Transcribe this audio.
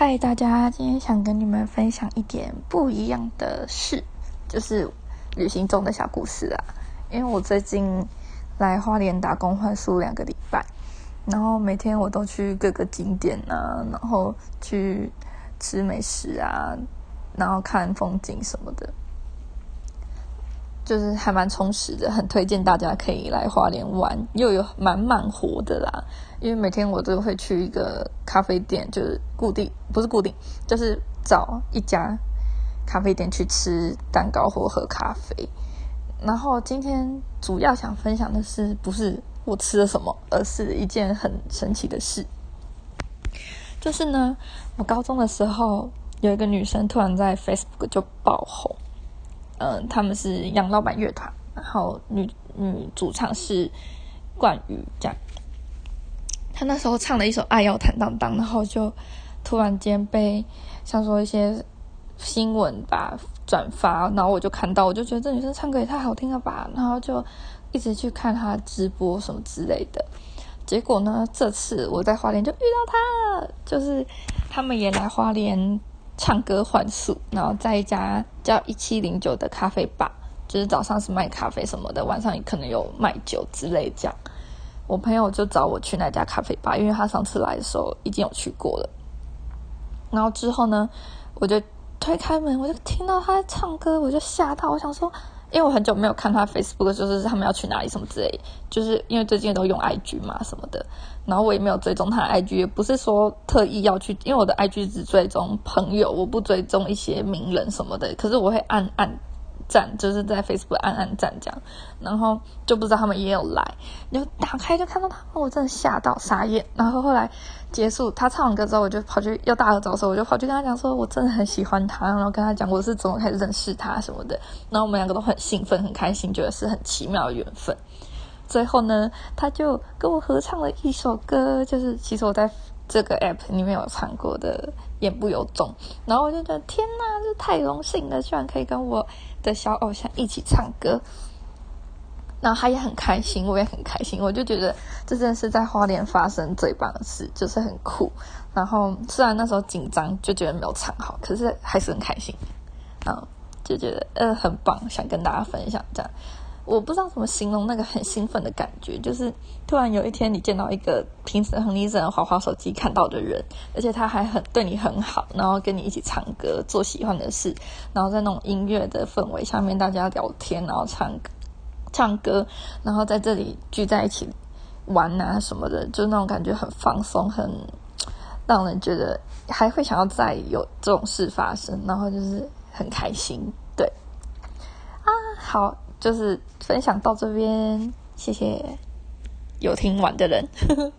嗨，大家，今天想跟你们分享一点不一样的事，就是旅行中的小故事啊。因为我最近来花莲打工换宿两个礼拜，然后每天我都去各个景点啊，然后去吃美食啊，然后看风景什么的。就是还蛮充实的，很推荐大家可以来花莲玩，又有蛮满活的啦。因为每天我都会去一个咖啡店，就是固定不是固定，就是找一家咖啡店去吃蛋糕或喝咖啡。然后今天主要想分享的是，不是我吃了什么，而是一件很神奇的事。就是呢，我高中的时候有一个女生突然在 Facebook 就爆红。嗯，他们是杨老板乐团，然后女女主唱是冠宇，这样。他那时候唱了一首《爱要坦荡荡》，然后就突然间被像说一些新闻吧转发，然后我就看到，我就觉得这女生唱歌也太好听了吧，然后就一直去看她直播什么之类的。结果呢，这次我在花莲就遇到她了，就是他们也来花莲。唱歌换宿，然后在一家叫一七零九的咖啡吧，就是早上是卖咖啡什么的，晚上也可能有卖酒之类这样。我朋友就找我去那家咖啡吧，因为他上次来的时候已经有去过了。然后之后呢，我就推开门，我就听到他唱歌，我就吓到，我想说。因为我很久没有看他 Facebook，就是他们要去哪里什么之类，就是因为最近都用 IG 嘛什么的，然后我也没有追踪他的 IG，也不是说特意要去，因为我的 IG 只追踪朋友，我不追踪一些名人什么的，可是我会按按。赞就是在 Facebook 暗暗赞这样，然后就不知道他们也有来，就打开就看到他们，我真的吓到傻眼。然后后来结束他唱完歌之后，我就跑去要大合照的时候，我就跑去跟他讲说，我真的很喜欢他，然后跟他讲我是怎么开始认识他什么的。然后我们两个都很兴奋很开心，觉得是很奇妙的缘分。最后呢，他就跟我合唱了一首歌，就是其实我在这个 App 里面有唱过的《言不由衷》，然后我就觉得天哪，这太荣幸了，居然可以跟我。的小偶像一起唱歌，然后他也很开心，我也很开心。我就觉得这真的是在花莲发生最棒的事，就是很酷。然后虽然那时候紧张，就觉得没有唱好，可是还是很开心。嗯，就觉得呃很棒，想跟大家分享这样。我不知道怎么形容那个很兴奋的感觉，就是突然有一天你见到一个平时很你只能滑滑手机看到的人，而且他还很对你很好，然后跟你一起唱歌，做喜欢的事，然后在那种音乐的氛围下面大家聊天，然后唱唱歌，然后在这里聚在一起玩啊什么的，就那种感觉很放松，很让人觉得还会想要再有这种事发生，然后就是很开心，对啊，好。就是分享到这边，谢谢有听完的人。呵呵